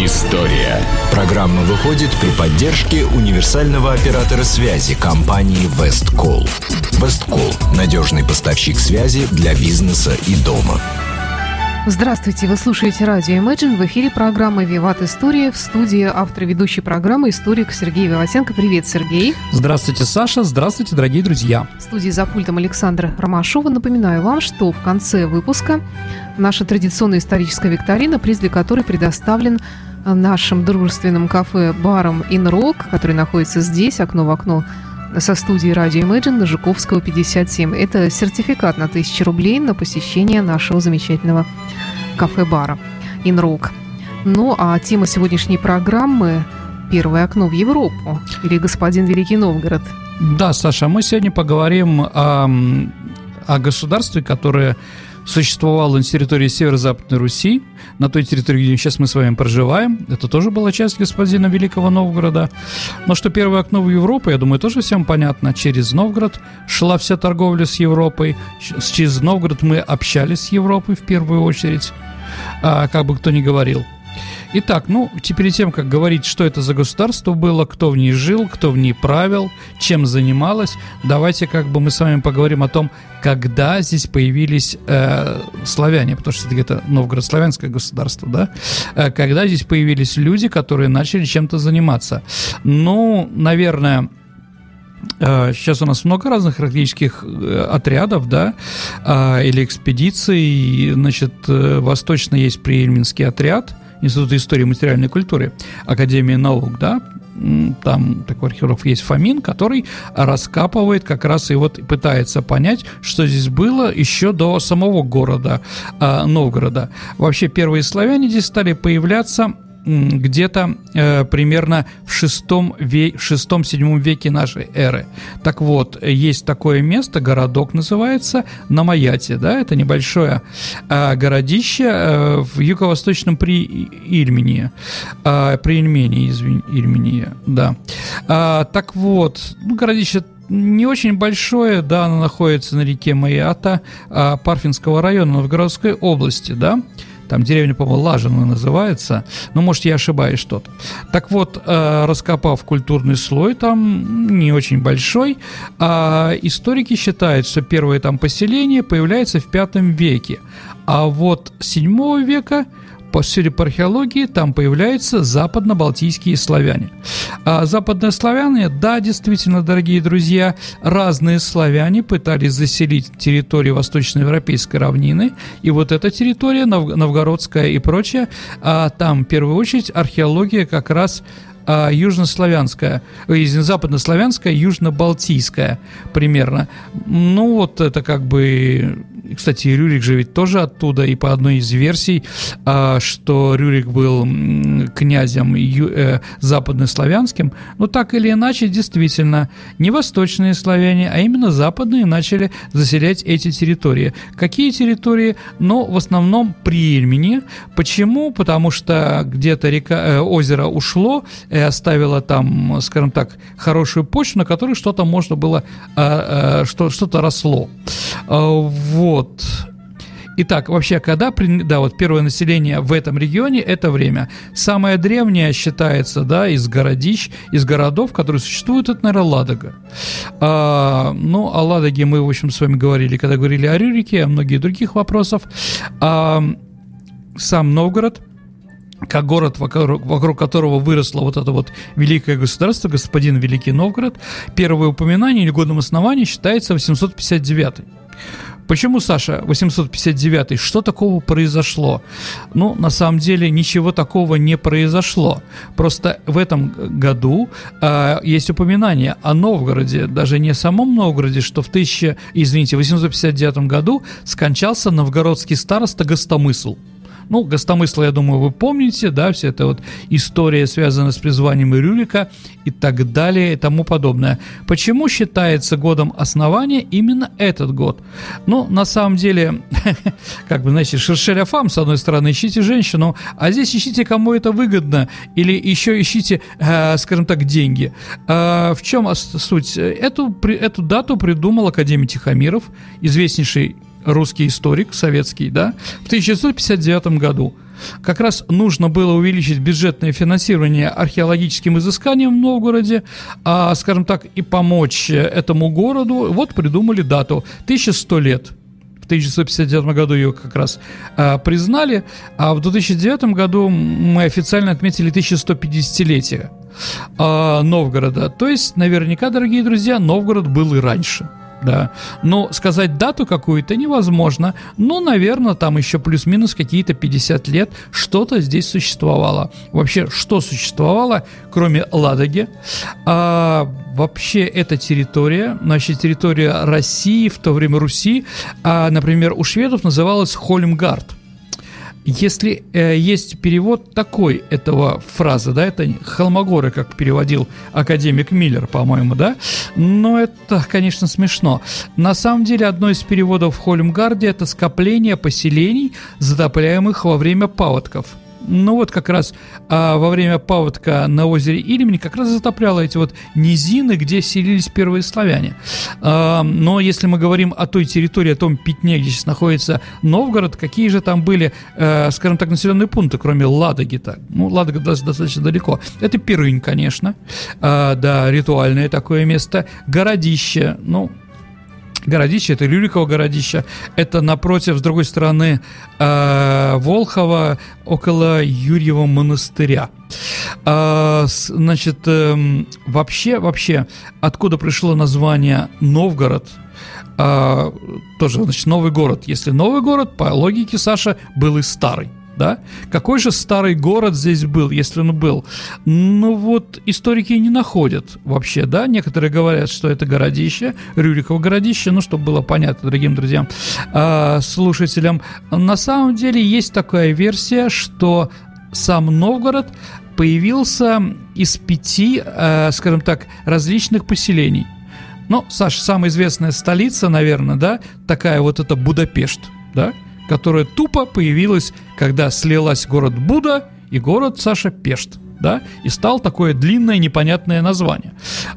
История. Программа выходит при поддержке универсального оператора связи компании Весткол. Весткол – надежный поставщик связи для бизнеса и дома. Здравствуйте, вы слушаете радио Imagine. В эфире программа «Виват История». В студии автор ведущей программы историк Сергей Виватенко. Привет, Сергей. Здравствуйте, Саша. Здравствуйте, дорогие друзья. В студии за пультом Александра Ромашова. Напоминаю вам, что в конце выпуска наша традиционная историческая викторина, приз для которой предоставлен нашим дружественным кафе баром «Инрок», который находится здесь, окно в окно со студии радио Imagine на Жуковского 57. Это сертификат на 1000 рублей на посещение нашего замечательного кафе-бара «Инрок». Ну, а тема сегодняшней программы – «Первое окно в Европу» или «Господин Великий Новгород». Да, Саша, мы сегодня поговорим о, о государстве, которое существовало на территории Северо-Западной Руси, на той территории, где сейчас мы с вами проживаем. Это тоже была часть господина Великого Новгорода. Но что первое окно в Европу, я думаю, тоже всем понятно. Через Новгород шла вся торговля с Европой. Через Новгород мы общались с Европой в первую очередь, а, как бы кто ни говорил. Итак, ну, перед тем, как говорить, что это за государство было, кто в ней жил, кто в ней правил, чем занималось, давайте как бы мы с вами поговорим о том, когда здесь появились э, славяне, потому что это где-то Новгород-славянское государство, да, э, когда здесь появились люди, которые начали чем-то заниматься. Ну, наверное, Сейчас э, у нас много разных археологических э, отрядов, да, э, или экспедиций. Значит, восточно есть Приельминский отряд – Института истории и материальной культуры Академии наук, да, там такой археолог есть Фомин, который раскапывает как раз и вот пытается понять, что здесь было еще до самого города э, Новгорода. Вообще первые славяне здесь стали появляться где-то э, примерно в шестом ве- шестом-седьмом веке нашей эры. Так вот, есть такое место, городок называется Намаяте, да, это небольшое э, городище э, в юго-восточном при Ильмении, э, при Ильмении, извини, Ильмении, да. А, так вот, ну, городище не очень большое, да, оно находится на реке Маята а, Парфинского района Новгородской области, да, там деревня, по-моему, Лажина называется. Ну, может, я ошибаюсь что-то. Так вот, э, раскопав культурный слой, там не очень большой, а историки считают, что первое там поселение появляется в пятом веке. А вот 7 века по, археологии, там появляются западно-балтийские славяне. А западные славяне, да, действительно, дорогие друзья, разные славяне пытались заселить территорию восточноевропейской равнины, и вот эта территория, новгородская и прочее, а там, в первую очередь, археология как раз а, южнославянская, э, западнославянская, южно-балтийская примерно. Ну вот это как бы кстати, Рюрик же ведь тоже оттуда, и по одной из версий, а, что Рюрик был князем э, западнославянским, но так или иначе, действительно, не восточные славяне, а именно западные начали заселять эти территории. Какие территории? Ну, в основном при Ильмени. Почему? Потому что где-то река, э, озеро ушло и оставило там, скажем так, хорошую почву, на которой что-то можно было, а, а, что, что-то росло. Вот. Вот. Итак, вообще, когда, да, вот первое население в этом регионе, это время. Самое древнее считается, да, из городищ, из городов, которые существуют, это, наверное, Ладога. А, ну, о Ладоге мы, в общем, с вами говорили, когда говорили о Рюрике, о многих других вопросах. А, сам Новгород – как город, вокруг, вокруг которого выросло вот это вот великое государство, господин Великий Новгород, первое упоминание или годом основания считается 859 Почему, Саша, 859 Что такого произошло? Ну, на самом деле, ничего такого не произошло. Просто в этом году э, есть упоминание о Новгороде, даже не о самом Новгороде, что в 1000, извините, 859 году скончался новгородский староста Гостомысл. Ну, Гостомысла, я думаю, вы помните, да, вся эта вот история, связанная с призванием Ирюлика и так далее и тому подобное. Почему считается годом основания именно этот год? Ну, на самом деле, как бы, знаете, шершеля фам, с одной стороны, ищите женщину, а здесь ищите, кому это выгодно, или еще ищите, э, скажем так, деньги. Э, в чем суть? Эту, эту дату придумал Академий Тихомиров, известнейший русский историк советский, да, в 1959 году. как раз нужно было увеличить бюджетное финансирование археологическим изысканиям в Новгороде, а, скажем так, и помочь этому городу. Вот придумали дату 1100 лет. В 1959 году ее как раз а, признали, а в 2009 году мы официально отметили 1150-летие а, Новгорода. То есть, наверняка, дорогие друзья, Новгород был и раньше да. Но сказать дату какую-то невозможно. Ну, наверное, там еще плюс-минус какие-то 50 лет что-то здесь существовало. Вообще, что существовало, кроме Ладоги? А, вообще, эта территория, значит, территория России, в то время Руси, а, например, у шведов называлась Хольмгард. Если э, есть перевод такой этого фразы, да, это холмогоры, как переводил академик Миллер, по-моему, да, но это, конечно, смешно. На самом деле, одно из переводов в Хольмгарде – это скопление поселений, затопляемых во время паводков – ну вот как раз а, во время паводка на озере Ильмень как раз затопляло эти вот низины, где селились первые славяне. А, но если мы говорим о той территории, о том пятне, где сейчас находится Новгород, какие же там были, а, скажем так, населенные пункты, кроме Ладоги-то? Ну, Ладога достаточно далеко. Это Пирынь, конечно, а, да, ритуальное такое место. Городище, ну, городище, это Рюриково городище, это напротив, с другой стороны, э, Волхова, около Юрьева монастыря. А, значит, э, вообще, вообще, откуда пришло название Новгород? А, тоже, значит, новый город. Если новый город, по логике Саша, был и старый да? Какой же старый город здесь был, если он был? Ну вот историки не находят вообще, да? Некоторые говорят, что это городище, Рюриково городище, ну, чтобы было понятно другим друзьям, э, слушателям. На самом деле есть такая версия, что сам Новгород появился из пяти, э, скажем так, различных поселений. Ну, Саша, самая известная столица, наверное, да, такая вот это Будапешт, да? Которая тупо появилась, когда слилась город Буда и город Саша Пешт да, и стал такое длинное непонятное название.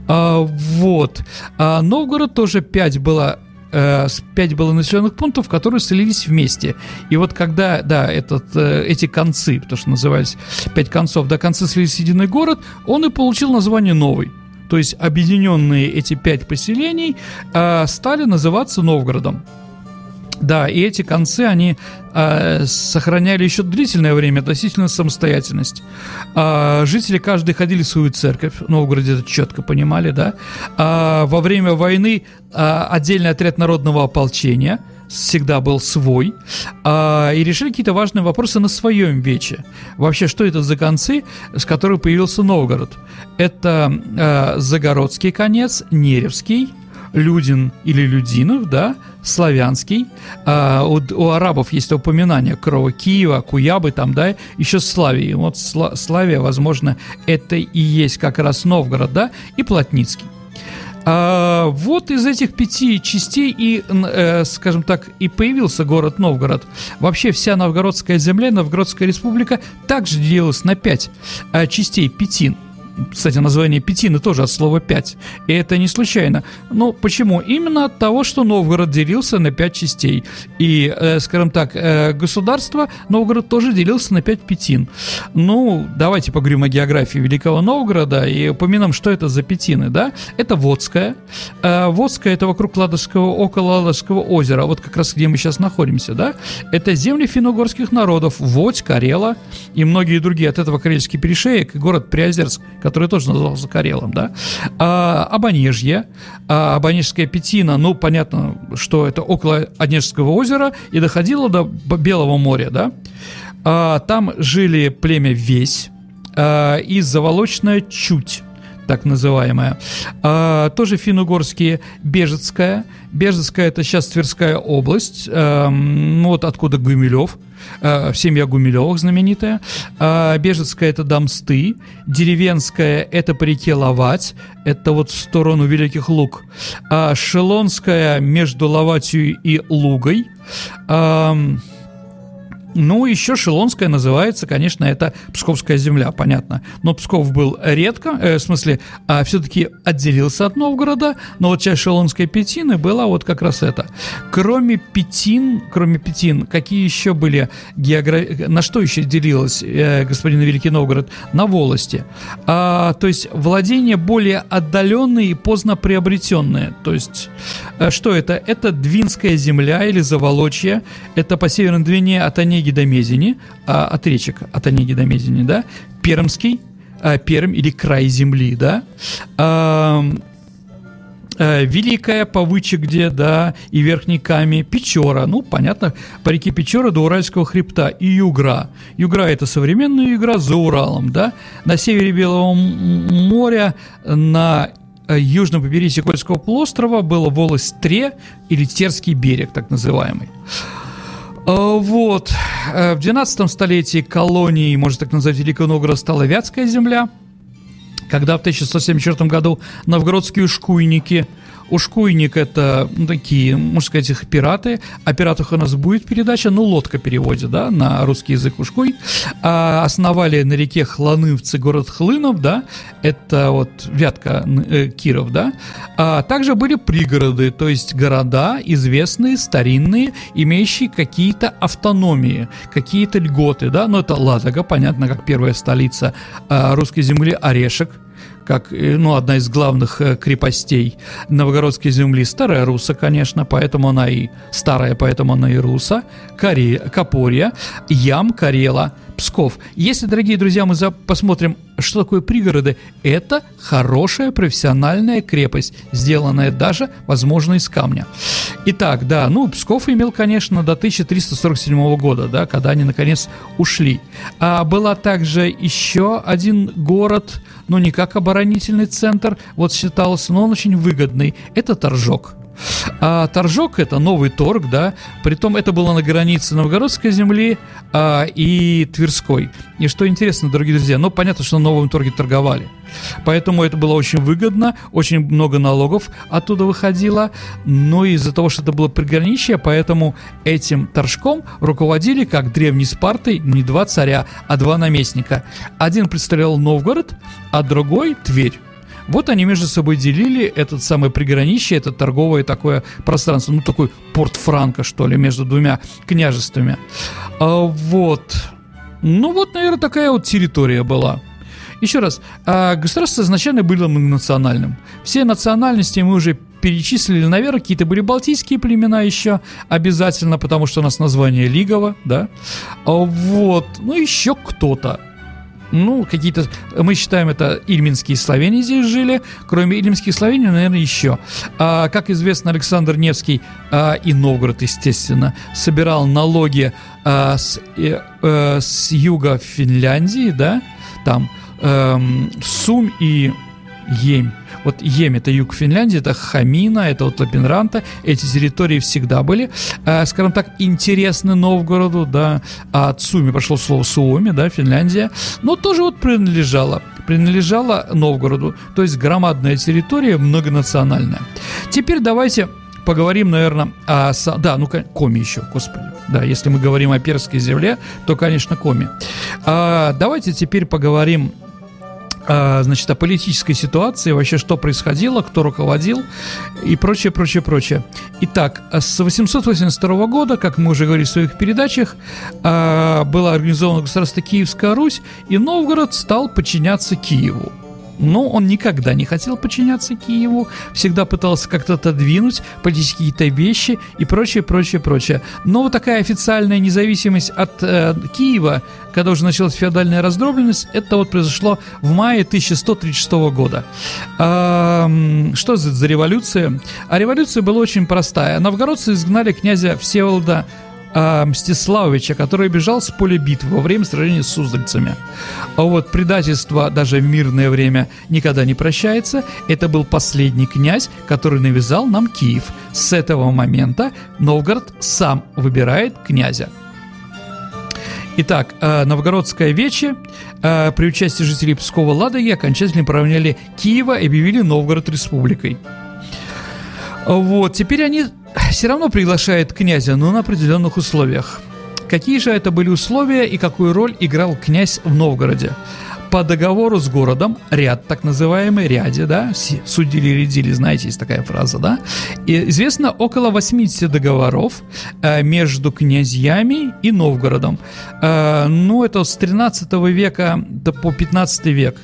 А, вот. А Новгород тоже 5 было э, 5 было населенных пунктов, которые слились вместе. И вот когда, да, этот, э, эти концы, потому что назывались 5 концов, до конца слились единый город, он и получил название новый. То есть объединенные эти пять поселений э, стали называться Новгородом. Да, и эти концы, они э, сохраняли еще длительное время относительно самостоятельность. Э, жители каждый ходили в свою церковь, в Новгороде это четко понимали, да. Э, во время войны э, отдельный отряд народного ополчения всегда был свой, э, и решили какие-то важные вопросы на своем вече. Вообще, что это за концы, с которых появился Новгород? Это э, Загородский конец, Неревский, Людин или Людинов, да, славянский. А, у, у арабов есть упоминание Крова Киева, Куябы там, да, еще Славии. Вот Сла, Славия, возможно, это и есть как раз Новгород, да, и Плотницкий. А, вот из этих пяти частей и, э, скажем так, и появился город Новгород. Вообще вся Новгородская земля, Новгородская республика также делилась на пять э, частей, пятин – кстати, название Петины тоже от слова «пять». И это не случайно. Ну, почему? Именно от того, что Новгород делился на пять частей. И, э, скажем так, э, государство Новгород тоже делился на пять пятин. Ну, давайте поговорим о географии Великого Новгорода и упомянем, что это за пятины, да? Это Водская. Э, Водская – это вокруг Ладожского, около Ладожского озера, вот как раз где мы сейчас находимся, да? Это земли финно-угорских народов, Водь, Карела и многие другие. От этого Карельский перешеек город Приозерск, который тоже назывался Карелом, да, а, Абонежье, а, Абонежская Петина, ну, понятно, что это около Онежского озера и доходило до Белого моря, да, а, там жили племя Весь а, и Заволочная Чуть, так называемая. А, тоже финно-угорские Бежецкая. Бежецкая это сейчас Тверская область. А, вот откуда Гумилев. А, семья Гумилевых знаменитая. А, Бежецкая это Домсты. Деревенская это по реке Ловать. Это вот в сторону Великих Луг. А, Шелонская между Ловатью и Лугой. Ну, еще Шелонская называется, конечно, это Псковская земля, понятно. Но Псков был редко, э, в смысле, а, все-таки отделился от Новгорода, но вот часть Шелонской Петины была вот как раз это. Кроме Петин, кроме Петин, какие еще были географии, на что еще делилась э, господин Великий Новгород? На волости. А, то есть владения более отдаленные и поздно приобретенные. То есть, э, что это? Это Двинская земля или Заволочье, это по Северной Двине от Онеги Онеги до Мезени, а, от речек от Онеги до Мезени, да, Пермский, а, Пермь или край земли, да, а, а, Великая Повыча где, да, и Верхний Ками, Печора, ну, понятно, по реке Печора до Уральского хребта, и Югра. Югра – это современная Югра за Уралом, да, на севере Белого моря, на э, южном побережье Кольского полуострова было волость Тре или Терский берег, так называемый. Э, вот. Э, в 12 столетии колонией, можно так назвать, Великого Новгорода стала Вятская земля, когда в 1174 году новгородские шкуйники – Ушкуйник – это ну, такие, можно сказать, их пираты. О пиратах у нас будет передача, ну, лодка переводит, да, на русский язык Ушкуй. А, основали на реке Хланывцы город Хлынов, да, это вот Вятка э, Киров, да. А также были пригороды, то есть города известные, старинные, имеющие какие-то автономии, какие-то льготы, да. Ну, это Ладога, понятно, как первая столица а, русской земли, Орешек – как э, ну, одна из главных э, крепостей новгородской земли. Старая Руса, конечно, поэтому она и старая, поэтому она и Руса. Коре, Копорья, Ям, Карела, Псков. Если, дорогие друзья, мы за, посмотрим, что такое пригороды, это хорошая профессиональная крепость, сделанная даже, возможно, из камня. Итак, да, ну, Псков имел, конечно, до 1347 года, да, когда они, наконец, ушли. А была также еще один город, ну, не как оборонительный центр, вот считался, но он очень выгодный, это Торжок. А Торжок это новый торг, да, притом это было на границе Новгородской земли а, и Тверской. И что интересно, дорогие друзья, ну понятно, что на новом торге торговали. Поэтому это было очень выгодно, очень много налогов оттуда выходило, но из-за того, что это было приграничье, поэтому этим торжком руководили, как древней Спартой, не два царя, а два наместника. Один представлял Новгород, а другой Тверь. Вот они между собой делили этот самый приграничье, это торговое такое пространство, ну такой порт Франка, что ли, между двумя княжествами. А, вот. Ну вот, наверное, такая вот территория была. Еще раз, а государство изначально было многонациональным. Все национальности мы уже перечислили, наверное, какие-то были балтийские племена еще обязательно, потому что у нас название Лигово, да. А вот, ну еще кто-то ну, какие-то, мы считаем это ильминские славяне здесь жили, кроме ильминских славян, наверное, еще. А, как известно, Александр Невский а, и Новгород, естественно, собирал налоги а, с, э, э, с юга Финляндии, да, там, э, Сум и Емь. Вот Ем это юг Финляндии, это Хамина, это вот Лапинранта. Эти территории всегда были, э, скажем так, интересны Новгороду, да. А от Суми пошло слово Суоми, да, Финляндия. Но тоже вот принадлежала принадлежала Новгороду, то есть громадная территория, многонациональная. Теперь давайте поговорим, наверное, о... Да, ну, Коми еще, господи. Да, если мы говорим о перской земле, то, конечно, Коми. А, давайте теперь поговорим значит, о политической ситуации, вообще что происходило, кто руководил и прочее, прочее, прочее. Итак, с 882 года, как мы уже говорили в своих передачах, а, была организована государство Киевская Русь, и Новгород стал подчиняться Киеву. Но он никогда не хотел подчиняться Киеву, всегда пытался как-то отодвинуть политические какие-то вещи и прочее, прочее, прочее. Но вот такая официальная независимость от э, Киева, когда уже началась феодальная раздробленность, это вот произошло в мае 1136 года. А, что за революция? А революция была очень простая. Новгородцы изгнали князя Всеволода а, Мстиславовича, который бежал с поля битвы во время сражения с суздальцами. А вот предательство даже в мирное время никогда не прощается. Это был последний князь, который навязал нам Киев. С этого момента Новгород сам выбирает князя. Итак, а, Новгородская вече а, при участии жителей Пскова Ладоги окончательно поравняли Киева и объявили Новгород республикой. Вот, теперь они все равно приглашает князя, но на определенных условиях. Какие же это были условия и какую роль играл князь в Новгороде? по договору с городом, ряд так называемый, ряде, да, судили, рядили, знаете, есть такая фраза, да, и известно около 80 договоров э, между князьями и Новгородом. Э, ну, это с 13 века до по 15 век.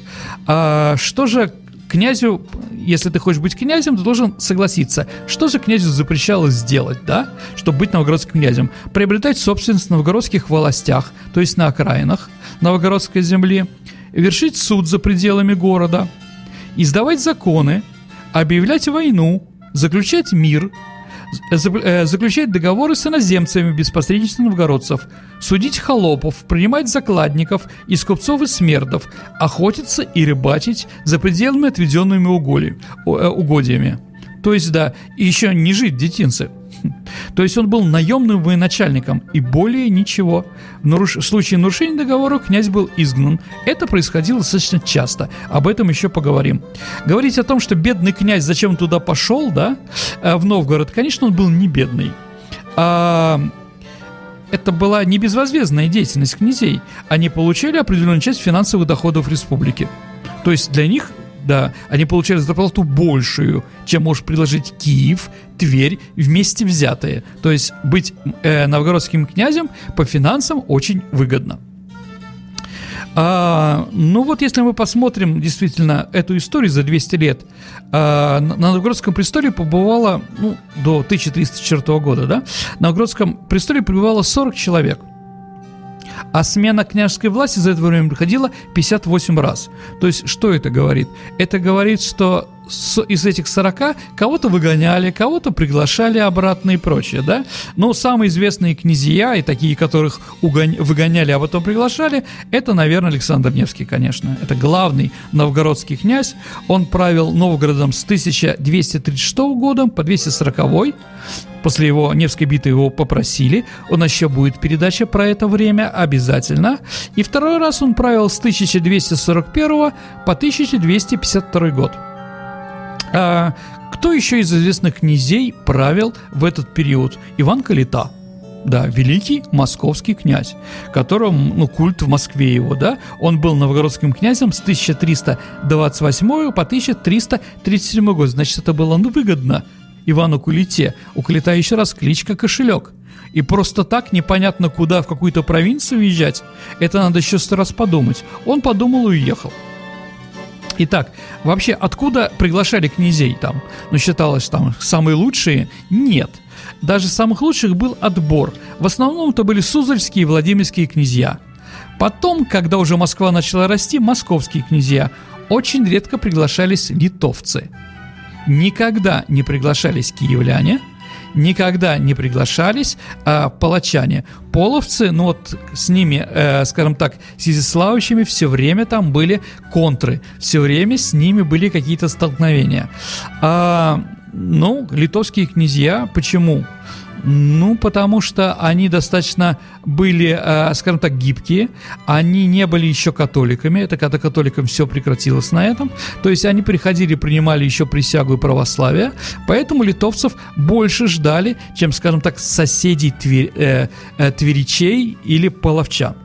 Э, что же князю, если ты хочешь быть князем, ты должен согласиться. Что же князю запрещалось сделать, да, чтобы быть новгородским князем? Приобретать собственность в новгородских властях, то есть на окраинах новгородской земли, вершить суд за пределами города, издавать законы, объявлять войну, заключать мир, заключать договоры с иноземцами без посредничества новгородцев, судить холопов, принимать закладников из купцов и смердов, охотиться и рыбачить за пределами отведенными уголи, э, угодьями. То есть, да, еще не жить в детинце – то есть он был наемным военачальником и более ничего. Наруш... в случае нарушения договора князь был изгнан. Это происходило достаточно часто. Об этом еще поговорим. Говорить о том, что бедный князь зачем туда пошел, да, э, в Новгород, конечно, он был не бедный. А, это была не безвозмездная деятельность князей. Они получали определенную часть финансовых доходов республики. То есть для них да, они получали зарплату большую, чем может предложить Киев, Тверь вместе взятые. То есть быть э, новгородским князем по финансам очень выгодно. А, ну вот если мы посмотрим действительно эту историю за 200 лет, а, на Новгородском престоле побывало, ну, до 1304 года, да, на Новгородском престоле пребывало 40 человек – а смена княжеской власти за это время проходила 58 раз. То есть, что это говорит? Это говорит, что из этих 40 кого-то выгоняли, кого-то приглашали обратно и прочее, да? Но самые известные князья и такие, которых угон... выгоняли, а потом приглашали, это, наверное, Александр Невский, конечно. Это главный новгородский князь. Он правил Новгородом с 1236 года по 240 После его Невской битвы его попросили. У нас еще будет передача про это время обязательно. И второй раз он правил с 1241 по 1252 год. А, кто еще из известных князей правил в этот период? Иван Калита. Да, великий московский князь, которого, ну, культ в Москве его, да, он был новгородским князем с 1328 по 1337 год, значит, это было, ну, выгодно Ивану Кулите. У Кулита еще раз кличка Кошелек. И просто так непонятно куда, в какую-то провинцию уезжать, это надо еще сто раз подумать. Он подумал и уехал. Итак, вообще, откуда приглашали князей там? Ну, считалось там самые лучшие? Нет. Даже самых лучших был отбор. В основном это были Суздальские и Владимирские князья. Потом, когда уже Москва начала расти, московские князья. Очень редко приглашались литовцы. Никогда не приглашались киевляне – никогда не приглашались а, палачане. Половцы, ну вот с ними, э, скажем так, с изяславичами все время там были контры, все время с ними были какие-то столкновения. А, ну, литовские князья, почему? Ну, потому что они достаточно были, э, скажем так, гибкие. Они не были еще католиками. Это когда католикам все прекратилось на этом. То есть они приходили, принимали еще присягу и православие. Поэтому литовцев больше ждали, чем, скажем так, соседей твер, э, э, тверичей или половчан.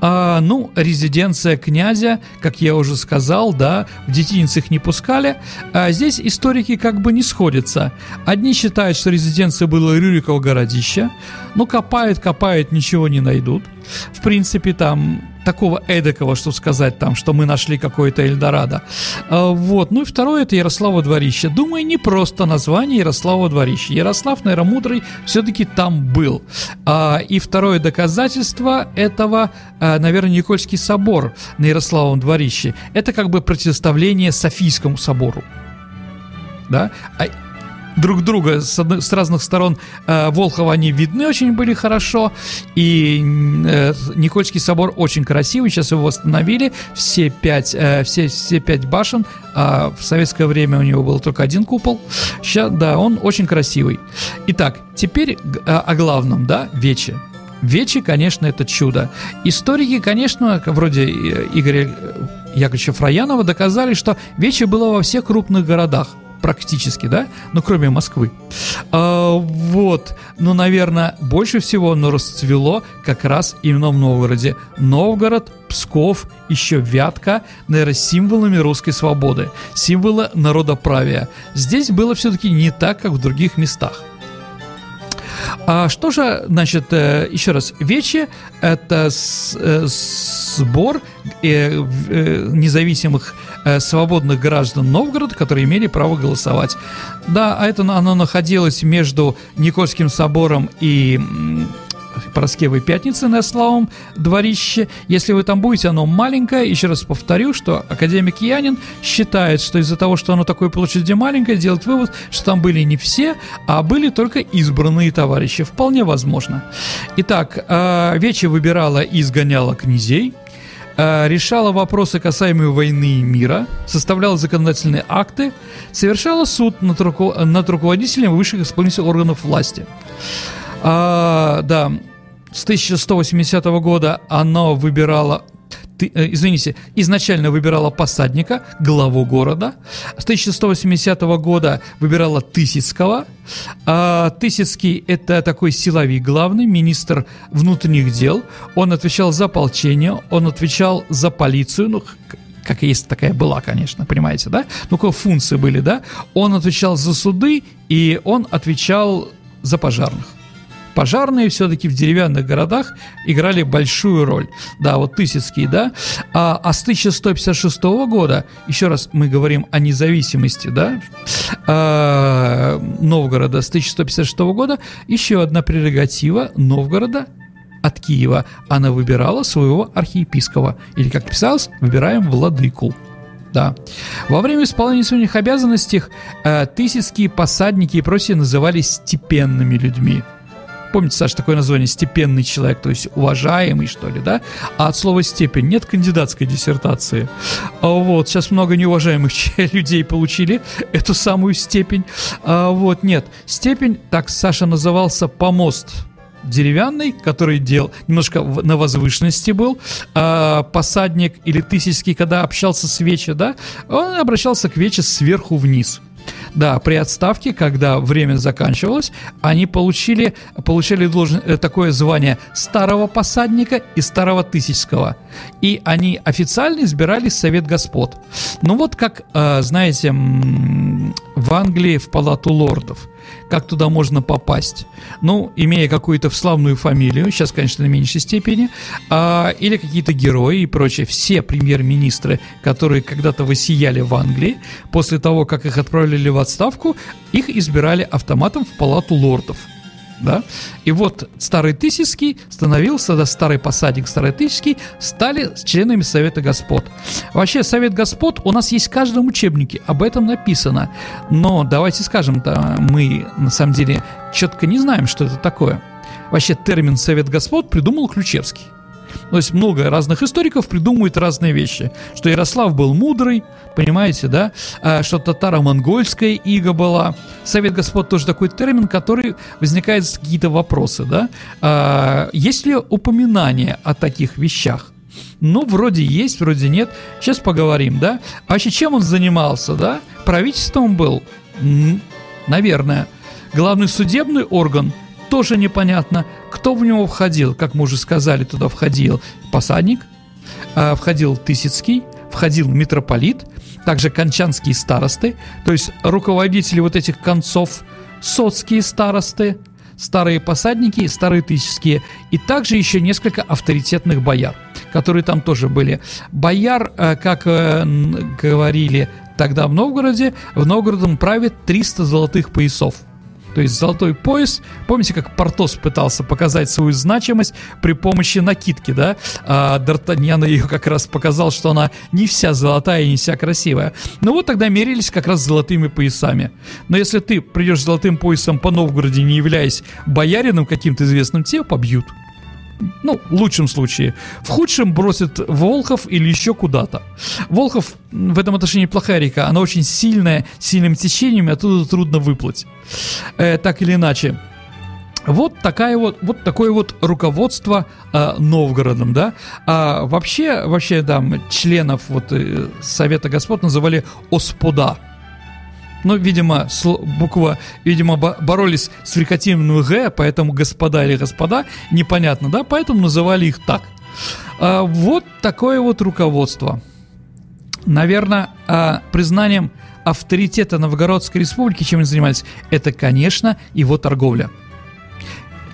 А, ну, резиденция князя, как я уже сказал, да, в детинец их не пускали. А здесь историки как бы не сходятся. Одни считают, что резиденция была Рюриково городище, но копают, копают, ничего не найдут. В принципе, там такого эдакого, что сказать там, что мы нашли какое-то Эльдорадо. А, вот. Ну и второе это Ярослава дворище. Думаю, не просто название Ярослава дворище. Ярослав, наверное, мудрый все-таки там был. А, и второе доказательство этого, а, наверное, Никольский собор на Ярославом дворище. Это как бы противоставление Софийскому собору. Да? Друг друга с, одной, с разных сторон э, Волхова они видны очень были хорошо. И э, Никольский собор очень красивый, сейчас его восстановили. Все пять, э, все, все пять башен. А в советское время у него был только один купол. Сейчас, да, он очень красивый. Итак, теперь э, о главном, да, Вече. Вечи, конечно, это чудо. Историки, конечно, вроде э, Игоря Яковлевича Фраянова, доказали, что Вече было во всех крупных городах – практически, да, ну, кроме Москвы. А, вот, ну, наверное, больше всего оно расцвело как раз именно в Новгороде. Новгород, Псков, еще Вятка, наверное, символами русской свободы, символы народоправия. Здесь было все-таки не так, как в других местах. А что же, значит, э, еще раз, Вече – это э, сбор э, независимых свободных граждан Новгорода, которые имели право голосовать. Да, а это оно находилось между Никольским собором и Пороскевой Пятницы на Славом дворище. Если вы там будете, оно маленькое. Еще раз повторю, что академик Янин считает, что из-за того, что оно такой площади маленькое, делает вывод, что там были не все, а были только избранные товарищи. Вполне возможно. Итак, э, Вече выбирала и изгоняла князей, э, решала вопросы, касаемые войны и мира, составляла законодательные акты, совершала суд над, руко- над руководителем высших исполнительных органов власти. А, да, с 1180 года оно выбирало ты, э, извините, изначально выбирала посадника, главу города. С 1180 года выбирала Тысяцкого. А, Тысяцкий – это такой силовик главный, министр внутренних дел. Он отвечал за ополчение, он отвечал за полицию, ну, как есть такая была, конечно, понимаете, да? Ну, какие функции были, да? Он отвечал за суды, и он отвечал за пожарных пожарные все-таки в деревянных городах играли большую роль. Да, вот Тысяцкий, да. А, а с 1156 года, еще раз мы говорим о независимости, да, а, Новгорода с 1156 года, еще одна прерогатива Новгорода от Киева. Она выбирала своего архиепископа. Или, как писалось, выбираем владыку. Да. Во время исполнения своих обязанностей э, тысячские посадники и прочие назывались степенными людьми помните, Саша, такое название «степенный человек», то есть уважаемый, что ли, да? А от слова «степень» нет кандидатской диссертации. А вот, сейчас много неуважаемых людей получили эту самую степень. А вот, нет, степень, так Саша назывался «помост», деревянный, который делал немножко на возвышенности был, а, посадник или тысячский, когда общался с Вече, да, он обращался к Вече сверху вниз. Да, при отставке, когда время заканчивалось, они получили, получили должен, э, такое звание старого посадника и старого тысячского. И они официально избирали Совет Господ. Ну вот как, э, знаете, в Англии в Палату Лордов – как туда можно попасть. Ну, имея какую-то славную фамилию, сейчас, конечно, на меньшей степени, а, или какие-то герои и прочее. Все премьер-министры, которые когда-то высияли в Англии, после того, как их отправили в отставку, их избирали автоматом в палату лордов – да? И вот старый Тысяцкий становился, да, старый посадник, старый Тысяцкий стали членами Совета Господ. Вообще, Совет Господ у нас есть в каждом учебнике, об этом написано. Но давайте скажем, да, мы на самом деле четко не знаем, что это такое. Вообще, термин Совет Господ придумал Ключевский. То есть много разных историков придумывают разные вещи. Что Ярослав был мудрый, понимаете, да? А, что татаро-монгольская ига была. Совет Господ тоже такой термин, который возникает какие-то вопросы, да? А, есть ли упоминание о таких вещах? Ну, вроде есть, вроде нет. Сейчас поговорим, да? А вообще, чем он занимался, да? Правительством был? Наверное. Главный судебный орган – тоже непонятно, кто в него входил. Как мы уже сказали, туда входил посадник, а, входил Тысяцкий, входил митрополит, также кончанские старосты, то есть руководители вот этих концов, соцкие старосты, старые посадники, старые тысячские, и также еще несколько авторитетных бояр, которые там тоже были. Бояр, э, как э, говорили тогда в Новгороде, в Новгородом правит 300 золотых поясов – то есть золотой пояс, помните, как Портос пытался показать свою значимость при помощи накидки, да? А Д'Артаньян ее как раз показал, что она не вся золотая и не вся красивая. Ну вот тогда мерились как раз золотыми поясами. Но если ты придешь золотым поясом по Новгороде, не являясь боярином каким-то известным, тебя побьют. Ну, в лучшем случае. В худшем бросит Волхов или еще куда-то. Волхов в этом отношении плохая река. Она очень сильная, сильным течением, и оттуда трудно выплыть. Э, так или иначе. Вот такая вот, вот такое вот руководство э, Новгородом, да. А вообще, вообще, да, членов вот э, Совета Господ называли оспода. Ну, видимо, буква, видимо, боролись с фрикативным «г», поэтому господа или господа, непонятно, да, поэтому называли их так. А, вот такое вот руководство. Наверное, а, признанием авторитета Новгородской республики, чем они занимались, это, конечно, его торговля –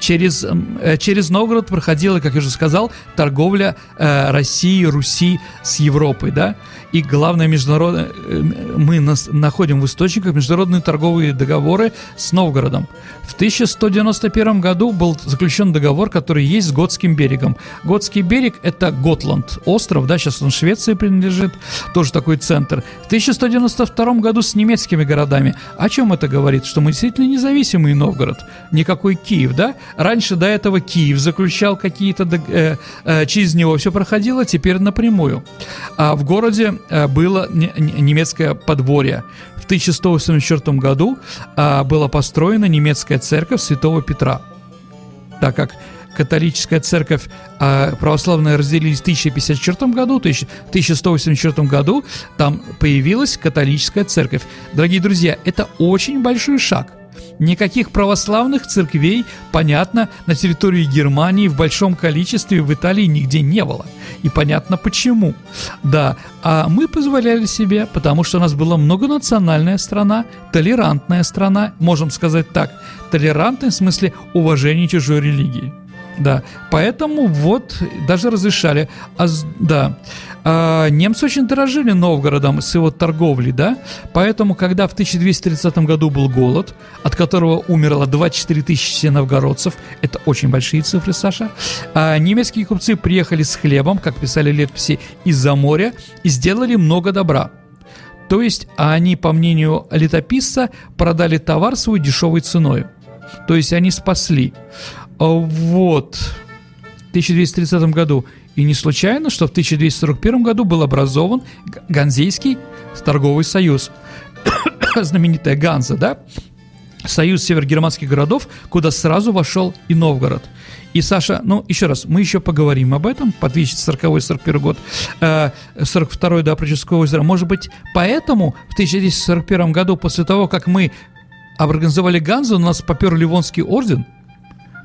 через, э, через Новгород проходила, как я уже сказал, торговля э, России, Руси с Европой, да, и главное международное, э, мы нас, находим в источниках международные торговые договоры с Новгородом. В 1191 году был заключен договор, который есть с Готским берегом. Готский берег – это Готланд, остров, да, сейчас он Швеции принадлежит, тоже такой центр. В 1192 году с немецкими городами. О чем это говорит? Что мы действительно независимый Новгород, никакой Киев, да? Раньше до этого Киев заключал какие-то, э, э, через него все проходило, теперь напрямую. А в городе э, было не, немецкое подворье. В 1184 году э, была построена немецкая церковь Святого Петра, так как католическая церковь а православная разделились в 1054 году, в 1184 году там появилась католическая церковь. Дорогие друзья, это очень большой шаг – Никаких православных церквей, понятно, на территории Германии в большом количестве в Италии нигде не было. И понятно почему. Да, а мы позволяли себе, потому что у нас была многонациональная страна, толерантная страна, можем сказать так, толерантная в смысле уважения чужой религии. Да, поэтому вот даже разрешали. А, да, а, немцы очень дорожили Новгородом с его торговлей, да, поэтому, когда в 1230 году был голод, от которого умерло 24 тысячи новгородцев, это очень большие цифры, Саша, а немецкие купцы приехали с хлебом, как писали летописи, из-за моря и сделали много добра. То есть они, по мнению летописца, продали товар свой дешевой ценой. То есть они спасли. А вот. В 1230 году. И не случайно, что в 1241 году был образован Ганзейский торговый союз. Знаменитая Ганза, да? Союз севергерманских городов, куда сразу вошел и Новгород. И, Саша, ну, еще раз, мы еще поговорим об этом, по 2040-41 год, э, 42-й до Апрического озера. Может быть, поэтому в 1241 году, после того, как мы организовали Ганзу, у нас попер Ливонский орден –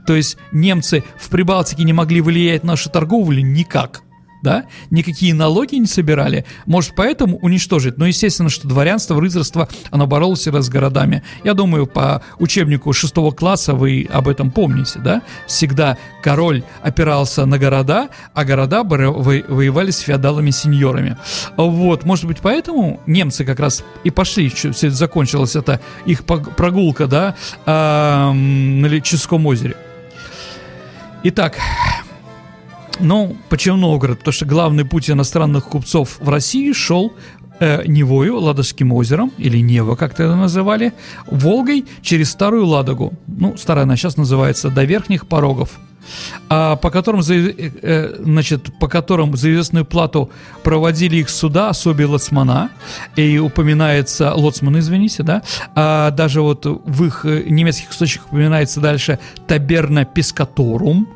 то есть немцы в Прибалтике не могли влиять на нашу торговлю никак да, никакие налоги не собирали, может, поэтому уничтожить. Но, естественно, что дворянство, рыцарство, оно боролось всегда с городами. Я думаю, по учебнику шестого класса вы об этом помните, да? Всегда король опирался на города, а города воевали с феодалами-сеньорами. Вот, может быть, поэтому немцы как раз и пошли, все это закончилось, это их прогулка, да, на Ческом озере. Итак, ну, почему Новгород? Потому что главный путь иностранных купцов в России шел э, Невою, Ладожским озером, или Нева, как это называли, Волгой через Старую Ладогу. Ну, старая она сейчас называется, до Верхних Порогов. А, по которым, за, э, э, значит, по которым за известную плату проводили их суда, особенно лоцмана, и упоминается, лоцман, извините, да, а даже вот в их э, немецких источниках упоминается дальше таберна пескаторум,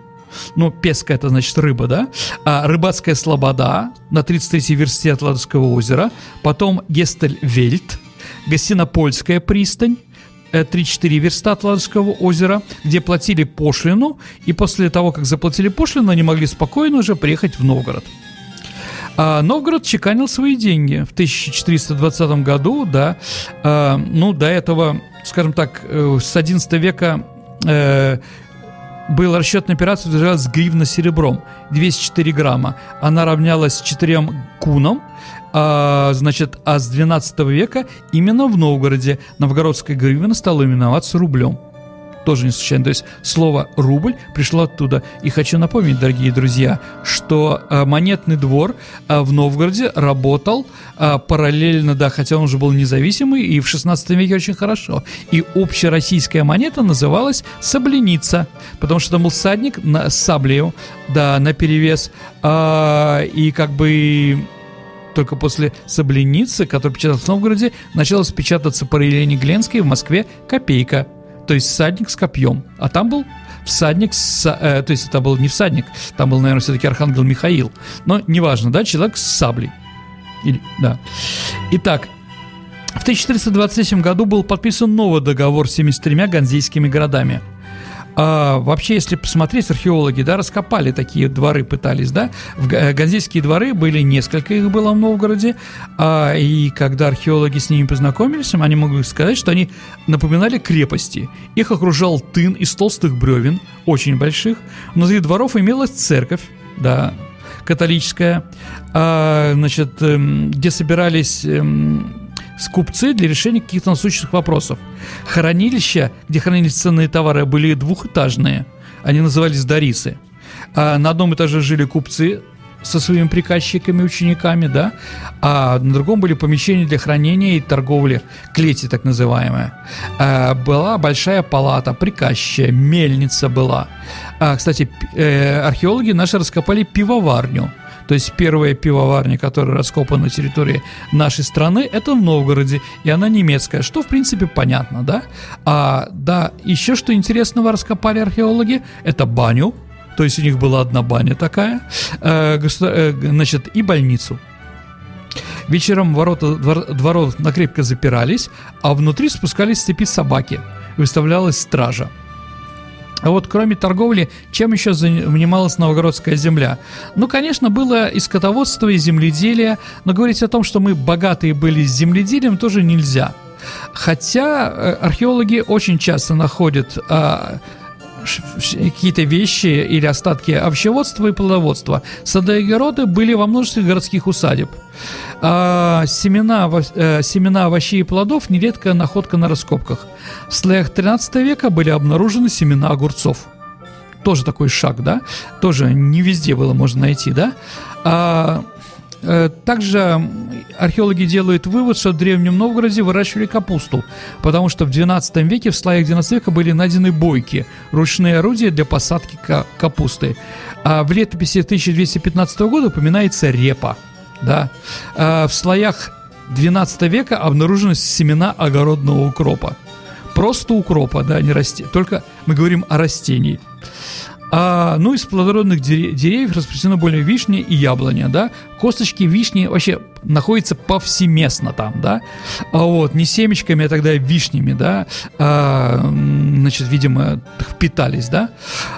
ну, песка это значит рыба, да, а, рыбацкая слобода на 33-й версте Атлантского озера, потом Гестельвельт, Гостинопольская пристань, 3-4 верста Атлантского озера, где платили пошлину, и после того, как заплатили пошлину, они могли спокойно уже приехать в Новгород. А Новгород чеканил свои деньги в 1420 году, да, а, ну, до этого, скажем так, э, с 11 века э, был расчет на операцию держалась гривна серебром, 204 грамма. Она равнялась 4 кунам, а, значит, а с 12 века именно в Новгороде новгородская гривна стала именоваться рублем тоже не случайно. То есть слово «рубль» пришло оттуда. И хочу напомнить, дорогие друзья, что э, монетный двор э, в Новгороде работал э, параллельно, да, хотя он уже был независимый, и в 16 веке очень хорошо. И общероссийская монета называлась «сабленица», потому что там был садник на, с саблею, да, на перевес. И как бы только после Сабленицы, который печатался в Новгороде, началась печататься по Елене Гленской в Москве копейка – то есть всадник с копьем, а там был всадник, с, э, то есть это был не всадник, там был, наверное, все-таки архангел Михаил, но неважно, да, человек с саблей. Или, да. Итак, В 1427 году был подписан новый договор с 73 ганзейскими городами – а, вообще, если посмотреть, археологи, да, раскопали такие дворы, пытались, да. В э, Ганзейские дворы были несколько, их было в Новгороде, а, и когда археологи с ними познакомились, они могут сказать, что они напоминали крепости. Их окружал тын из толстых бревен, очень больших. Внутри дворов имелась церковь, да, католическая, а, значит, эм, где собирались эм, скупцы для решения каких-то насущных вопросов. Хранилища, где хранились ценные товары, были двухэтажные. Они назывались дарисы. А на одном этаже жили купцы со своими приказчиками, учениками, да, а на другом были помещения для хранения и торговли, клети так называемая. А, была большая палата, приказчая, мельница была. А, кстати, э, археологи наши раскопали пивоварню – то есть первая пивоварня, которая раскопана на территории нашей страны, это в Новгороде, и она немецкая, что в принципе понятно, да? А, да, еще что интересного раскопали археологи, это баню, то есть у них была одна баня такая, э, э, значит, и больницу. Вечером ворота двор, дворов накрепко запирались, а внутри спускались цепи собаки. Выставлялась стража. А вот кроме торговли, чем еще занималась новгородская земля? Ну, конечно, было и скотоводство, и земледелие, но говорить о том, что мы богатые были с земледелием, тоже нельзя. Хотя э, археологи очень часто находят а, какие-то вещи или остатки овощеводства и плодоводства. Сады и огороды были во множестве городских усадеб. А семена, э, семена овощей и плодов нередко находка на раскопках. В слоях 13 века были обнаружены семена огурцов. Тоже такой шаг, да? Тоже не везде было можно найти, да? А, также археологи делают вывод, что в Древнем Новгороде выращивали капусту, потому что в XII веке, в слоях XII века были найдены бойки, ручные орудия для посадки капусты. А в летописи 1215 года упоминается репа. Да? А в слоях XII века обнаружены семена огородного укропа. Просто укропа, да, не расти. Только мы говорим о растении. А, ну, из плодородных деревьев распространено более вишни и яблоня, да. Косточки вишни вообще находятся повсеместно там, да. А вот, не семечками, а тогда вишнями, да. А, значит, видимо, впитались, да.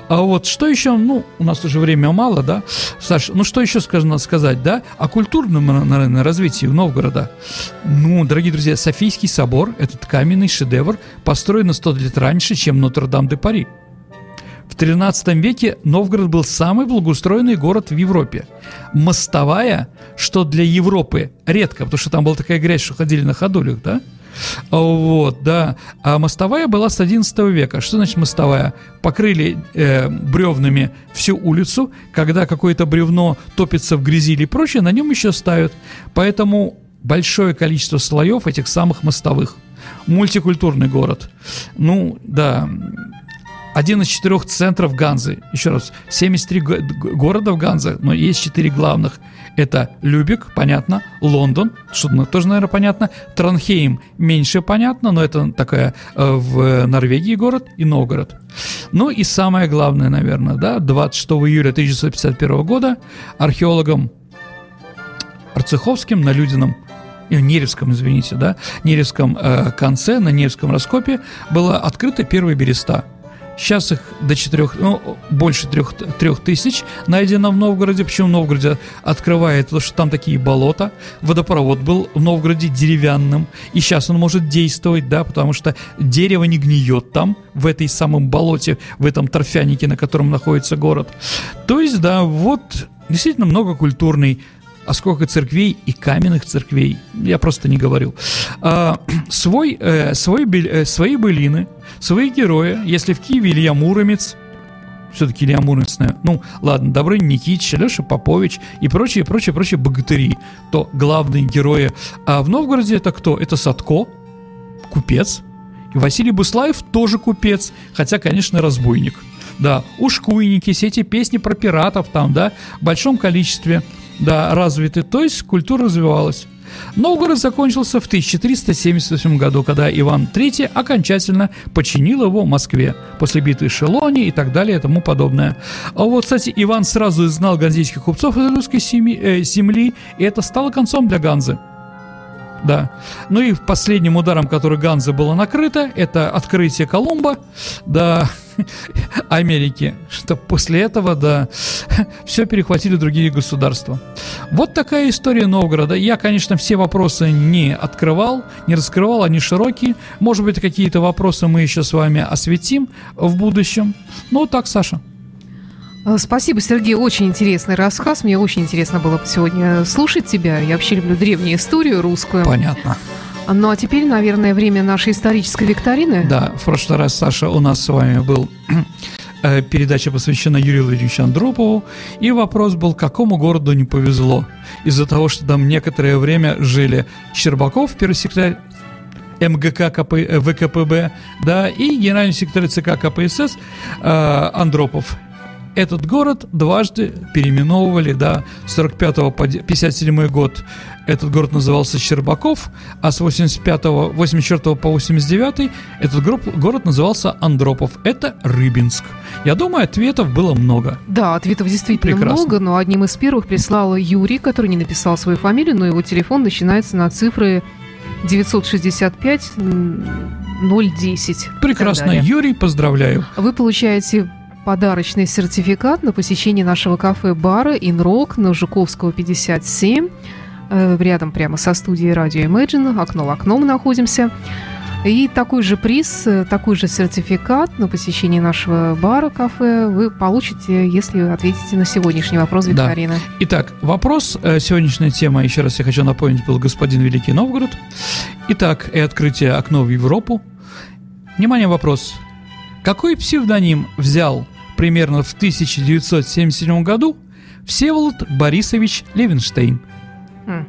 А вот, что еще, ну, у нас уже время мало, да. Саш, ну, что еще сказано сказать, да, о культурном, наверное, развитии Новгорода. Ну, дорогие друзья, Софийский собор, этот каменный шедевр, построен на 100 лет раньше, чем Нотр-Дам-де-Пари. В XIII веке Новгород был самый благоустроенный город в Европе. Мостовая, что для Европы редко, потому что там была такая грязь, что ходили на ходулях, да? Вот, да. А мостовая была с XI века. Что значит мостовая? Покрыли э, бревнами всю улицу. Когда какое-то бревно топится в грязи или прочее, на нем еще ставят. Поэтому большое количество слоев этих самых мостовых. Мультикультурный город. Ну, да, один из четырех центров Ганзы. Еще раз, 73 города в Ганзе, но есть четыре главных. Это Любик, понятно, Лондон, что тоже, наверное, понятно, Транхейм меньше понятно, но это такая э, в Норвегии город и Новгород. Ну и самое главное, наверное, да, 26 июля 1951 года археологом Арцеховским на Людином э, Неревском, извините, да, Неревском э, конце, на Неревском раскопе была открыта первая береста. Сейчас их до четырех, ну, больше трех, трех тысяч найдено в Новгороде. Почему в Новгороде открывает? Потому что там такие болота. Водопровод был в Новгороде деревянным. И сейчас он может действовать, да, потому что дерево не гниет там, в этой самом болоте, в этом торфянике, на котором находится город. То есть, да, вот действительно многокультурный а сколько церквей и каменных церквей, я просто не говорил. А, свой, э, свой, э, свои былины, свои герои, если в Киеве Илья Муромец, все-таки Илья Муромец, ну ладно, Добрыня Никитич, Алеша Попович и прочие, прочие, прочие богатыри, то главные герои. А в Новгороде это кто? Это Садко, купец, и Василий Буслаев тоже купец, хотя, конечно, разбойник. Да, ушкуйники, все эти песни про пиратов там, да, в большом количестве – да, развиты, то есть культура развивалась. Новгород закончился в 1378 году, когда Иван III окончательно починил его в Москве после битвы Шелони и так далее и тому подобное. А вот, кстати, Иван сразу знал ганзейских купцов из русской семьи, э, земли, и это стало концом для Ганзы. Да. Ну и последним ударом, который Ганза было накрыто, это открытие Колумба, да, Америки, что после этого, да, все перехватили другие государства. Вот такая история Новгорода. Я, конечно, все вопросы не открывал, не раскрывал, они широкие. Может быть, какие-то вопросы мы еще с вами осветим в будущем. Ну, так, Саша. Э, спасибо, Сергей. Очень интересный рассказ. Мне очень интересно было сегодня слушать тебя. Я вообще люблю древнюю историю русскую. Понятно. Ну а теперь, наверное, время нашей исторической викторины. Да, в прошлый раз, Саша, у нас с вами был э, передача посвящена Юрию Владимировичу Андропову, и вопрос был, какому городу не повезло. Из-за того, что там некоторое время жили Щербаков, первый секретарь МГК КП, э, ВКПБ, да, и генеральный секретарь ЦК КПСС э, Андропов этот город дважды переименовывали, да, с 45 по 57 год этот город назывался Щербаков, а с 85 84 по 89 этот город назывался Андропов. Это Рыбинск. Я думаю, ответов было много. Да, ответов действительно Прекрасно. много, но одним из первых прислал Юрий, который не написал свою фамилию, но его телефон начинается на цифры 965 010. Прекрасно. Юрий, поздравляю. Вы получаете подарочный сертификат на посещение нашего кафе-бара «Инрок» на Жуковского, 57. Э, рядом прямо со студией радио Imagine. Окно в окно мы находимся. И такой же приз, э, такой же сертификат на посещение нашего бара, кафе вы получите, если ответите на сегодняшний вопрос викторины. Да. Итак, вопрос, э, сегодняшняя тема, еще раз я хочу напомнить, был господин Великий Новгород. Итак, и открытие окно в Европу. Внимание, вопрос. Какой псевдоним взял примерно в 1977 году Всеволод Борисович Левинштейн. Хм.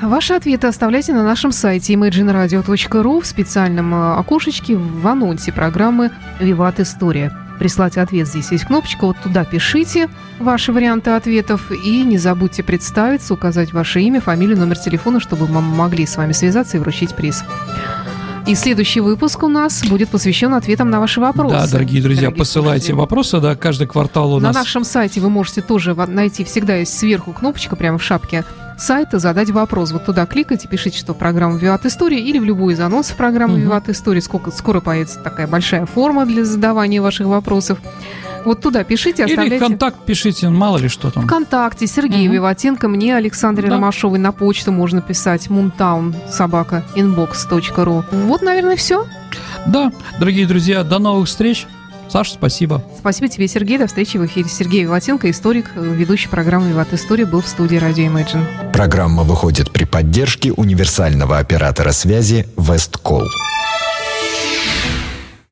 Ваши ответы оставляйте на нашем сайте imagineradio.ru в специальном э, окошечке в анонсе программы «Виват История». Прислать ответ здесь есть кнопочка, вот туда пишите ваши варианты ответов и не забудьте представиться, указать ваше имя, фамилию, номер телефона, чтобы мы могли с вами связаться и вручить приз. И следующий выпуск у нас будет посвящен ответам на ваши вопросы. Да, дорогие друзья, дорогие посылайте слушатели. вопросы, да, каждый квартал у на нас. На нашем сайте вы можете тоже найти, всегда есть сверху кнопочка прямо в шапке сайта «Задать вопрос». Вот туда кликайте, пишите, что в программу «Виват История» или в любой из анонсов программы «Виват История». Сколько, скоро появится такая большая форма для задавания ваших вопросов. Вот туда пишите, оставляйте. Или контакт пишите, мало ли что там. Вконтакте Сергей угу. Виватенко, мне Александре да. Ромашовой на почту можно писать moontown собака inbox.ru. Вот, наверное, все. Да, дорогие друзья, до новых встреч. Саша, спасибо. Спасибо тебе, Сергей. До встречи в эфире. Сергей Виватенко, историк, ведущий программы «Виват История», был в студии «Радио Imagine». Программа выходит при поддержке универсального оператора связи «Весткол».